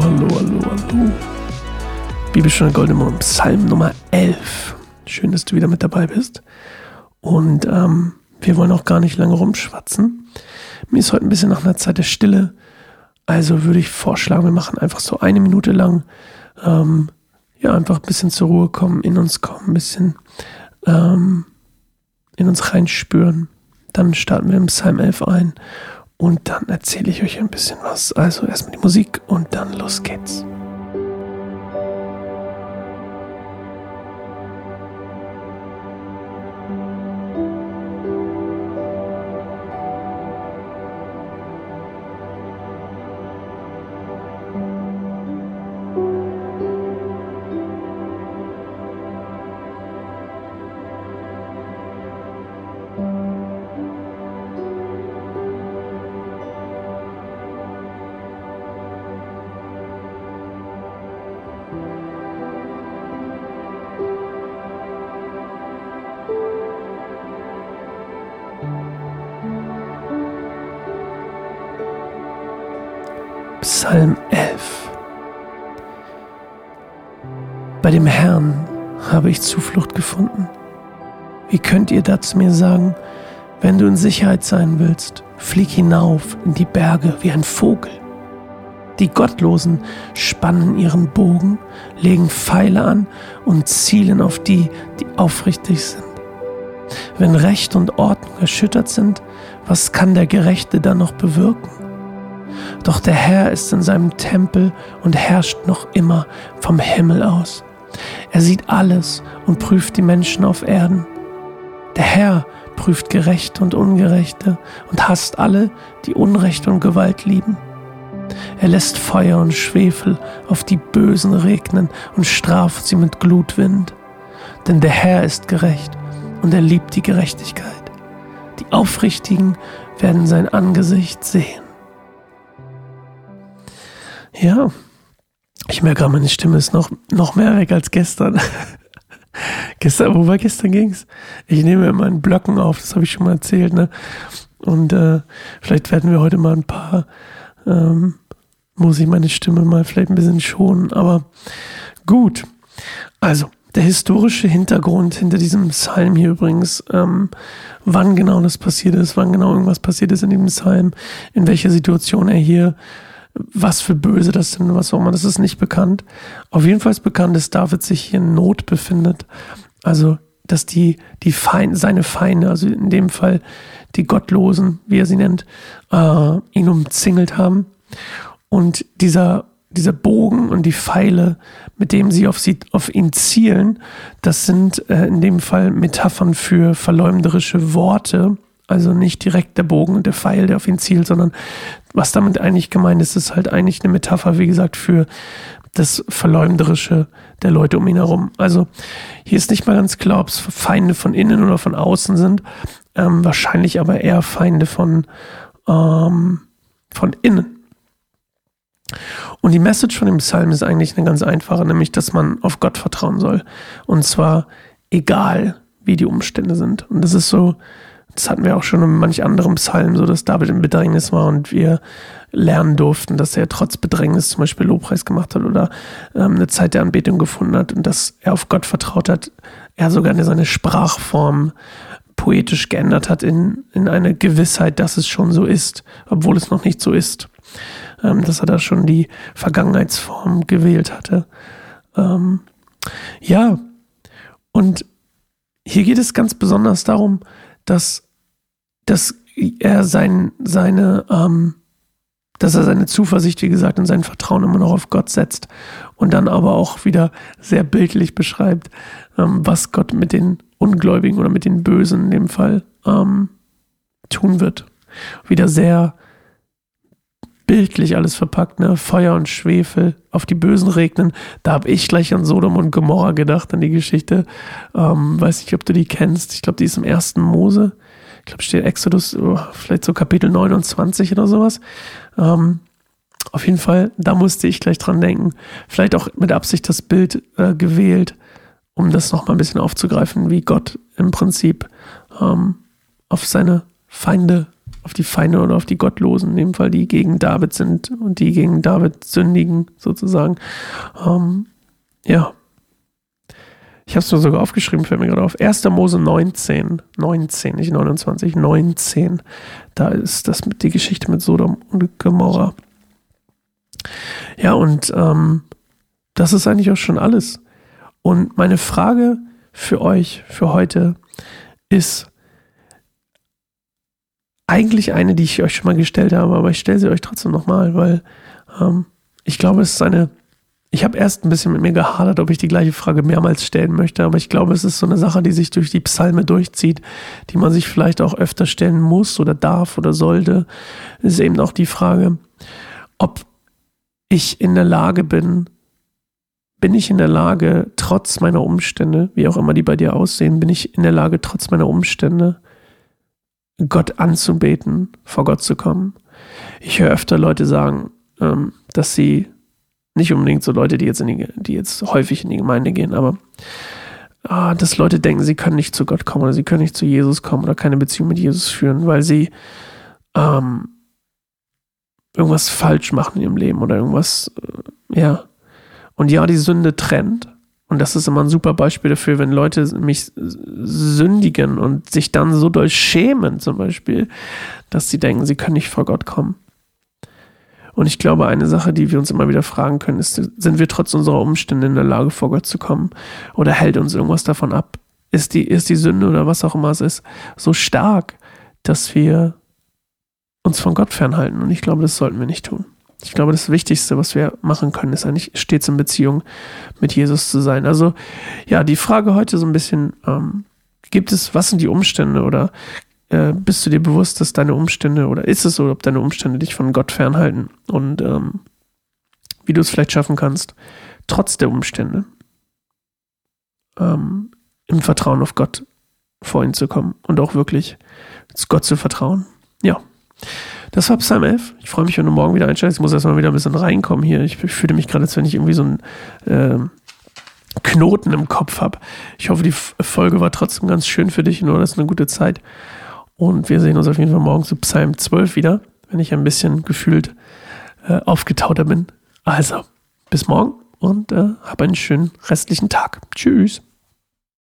hallo, hallo, hallo. Bibelstunde Goldemond, Psalm Nummer 11. Schön, dass du wieder mit dabei bist. Und ähm, wir wollen auch gar nicht lange rumschwatzen. Mir ist heute ein bisschen nach einer Zeit der Stille. Also würde ich vorschlagen, wir machen einfach so eine Minute lang, ähm, ja, einfach ein bisschen zur Ruhe kommen, in uns kommen, ein bisschen ähm, in uns reinspüren. Dann starten wir im Psalm 11 ein und dann erzähle ich euch ein bisschen was. Also erstmal die Musik und dann los geht's. Psalm 11 Bei dem Herrn habe ich Zuflucht gefunden. Wie könnt ihr da zu mir sagen, wenn du in Sicherheit sein willst, flieg hinauf in die Berge wie ein Vogel. Die Gottlosen spannen ihren Bogen, legen Pfeile an und zielen auf die, die aufrichtig sind. Wenn Recht und Ordnung erschüttert sind, was kann der Gerechte dann noch bewirken? Doch der Herr ist in seinem Tempel und herrscht noch immer vom Himmel aus. Er sieht alles und prüft die Menschen auf Erden. Der Herr prüft Gerechte und Ungerechte und hasst alle, die Unrecht und Gewalt lieben. Er lässt Feuer und Schwefel auf die Bösen regnen und straft sie mit Glutwind. Denn der Herr ist gerecht und er liebt die Gerechtigkeit. Die Aufrichtigen werden sein Angesicht sehen. Ja, ich merke gerade, meine Stimme ist noch, noch mehr weg als gestern. gestern, wo war gestern ging's? Ich nehme immer in Blöcken auf, das habe ich schon mal erzählt, ne? Und äh, vielleicht werden wir heute mal ein paar, ähm, muss ich meine Stimme mal vielleicht ein bisschen schonen, aber gut. Also, der historische Hintergrund hinter diesem Psalm hier übrigens, ähm, wann genau das passiert ist, wann genau irgendwas passiert ist in dem Psalm, in welcher Situation er hier was für Böse das sind, was auch immer, das ist nicht bekannt. Auf jeden Fall ist bekannt, dass David sich hier in Not befindet. Also, dass die, die Feinde, seine Feinde, also in dem Fall die Gottlosen, wie er sie nennt, äh, ihn umzingelt haben. Und dieser, dieser Bogen und die Pfeile, mit dem sie auf, sie, auf ihn zielen, das sind äh, in dem Fall Metaphern für verleumderische Worte also nicht direkt der Bogen und der Pfeil, der auf ihn zielt, sondern was damit eigentlich gemeint ist, ist halt eigentlich eine Metapher, wie gesagt, für das Verleumderische der Leute um ihn herum. Also hier ist nicht mal ganz klar, ob es Feinde von innen oder von außen sind. Ähm, wahrscheinlich aber eher Feinde von, ähm, von innen. Und die Message von dem Psalm ist eigentlich eine ganz einfache, nämlich, dass man auf Gott vertrauen soll. Und zwar egal, wie die Umstände sind. Und das ist so das hatten wir auch schon in manch anderem Psalm, so dass David in Bedrängnis war und wir lernen durften, dass er trotz Bedrängnis zum Beispiel Lobpreis gemacht hat oder ähm, eine Zeit der Anbetung gefunden hat und dass er auf Gott vertraut hat. Er sogar seine Sprachform poetisch geändert hat in, in eine Gewissheit, dass es schon so ist, obwohl es noch nicht so ist. Ähm, dass er da schon die Vergangenheitsform gewählt hatte. Ähm, ja, und hier geht es ganz besonders darum, dass dass er sein, seine, ähm, dass er seine Zuversicht, wie gesagt, und sein Vertrauen immer noch auf Gott setzt und dann aber auch wieder sehr bildlich beschreibt, ähm, was Gott mit den Ungläubigen oder mit den Bösen in dem Fall ähm, tun wird. Wieder sehr bildlich alles verpackt, ne? Feuer und Schwefel auf die Bösen regnen. Da habe ich gleich an Sodom und Gomorra gedacht, an die Geschichte. Ähm, weiß nicht, ob du die kennst. Ich glaube, die ist im ersten Mose ich glaube, steht Exodus, oh, vielleicht so Kapitel 29 oder sowas. Ähm, auf jeden Fall, da musste ich gleich dran denken. Vielleicht auch mit Absicht das Bild äh, gewählt, um das nochmal ein bisschen aufzugreifen, wie Gott im Prinzip ähm, auf seine Feinde, auf die Feinde oder auf die Gottlosen, in dem Fall die gegen David sind und die gegen David sündigen, sozusagen. Ähm, ja. Ich habe es mir sogar aufgeschrieben, fällt mir gerade auf. 1. Mose 19, 19, nicht 29, 19. Da ist das mit die Geschichte mit Sodom und Gomorra. Ja, und ähm, das ist eigentlich auch schon alles. Und meine Frage für euch, für heute, ist eigentlich eine, die ich euch schon mal gestellt habe, aber ich stelle sie euch trotzdem nochmal, weil ähm, ich glaube, es ist eine. Ich habe erst ein bisschen mit mir gehadert, ob ich die gleiche Frage mehrmals stellen möchte, aber ich glaube, es ist so eine Sache, die sich durch die Psalme durchzieht, die man sich vielleicht auch öfter stellen muss oder darf oder sollte. Es ist eben auch die Frage, ob ich in der Lage bin, bin ich in der Lage, trotz meiner Umstände, wie auch immer die bei dir aussehen, bin ich in der Lage, trotz meiner Umstände, Gott anzubeten, vor Gott zu kommen. Ich höre öfter Leute sagen, ähm, dass sie nicht unbedingt so Leute, die jetzt, die, die jetzt häufig in die Gemeinde gehen, aber ah, dass Leute denken, sie können nicht zu Gott kommen oder sie können nicht zu Jesus kommen oder keine Beziehung mit Jesus führen, weil sie ähm, irgendwas falsch machen in ihrem Leben oder irgendwas, äh, ja. Und ja, die Sünde trennt. Und das ist immer ein super Beispiel dafür, wenn Leute mich sündigen und sich dann so doll schämen, zum Beispiel, dass sie denken, sie können nicht vor Gott kommen. Und ich glaube, eine Sache, die wir uns immer wieder fragen können, ist, sind wir trotz unserer Umstände in der Lage, vor Gott zu kommen? Oder hält uns irgendwas davon ab? Ist die, ist die Sünde oder was auch immer es ist, so stark, dass wir uns von Gott fernhalten. Und ich glaube, das sollten wir nicht tun. Ich glaube, das Wichtigste, was wir machen können, ist eigentlich stets in Beziehung mit Jesus zu sein. Also ja, die Frage heute so ein bisschen, ähm, gibt es, was sind die Umstände oder äh, bist du dir bewusst, dass deine Umstände oder ist es so, ob deine Umstände dich von Gott fernhalten und ähm, wie du es vielleicht schaffen kannst, trotz der Umstände ähm, im Vertrauen auf Gott vor ihn zu kommen und auch wirklich Gott zu vertrauen. Ja. Das war Psalm 11. Ich freue mich, wenn du morgen wieder einsteigst. Ich muss erstmal wieder ein bisschen reinkommen hier. Ich fühle mich gerade, als wenn ich irgendwie so einen äh, Knoten im Kopf habe. Ich hoffe, die Folge war trotzdem ganz schön für dich und du hast eine gute Zeit. Und wir sehen uns auf jeden Fall morgen zu Psalm 12 wieder, wenn ich ein bisschen gefühlt äh, aufgetauter bin. Also, bis morgen und äh, hab einen schönen restlichen Tag. Tschüss.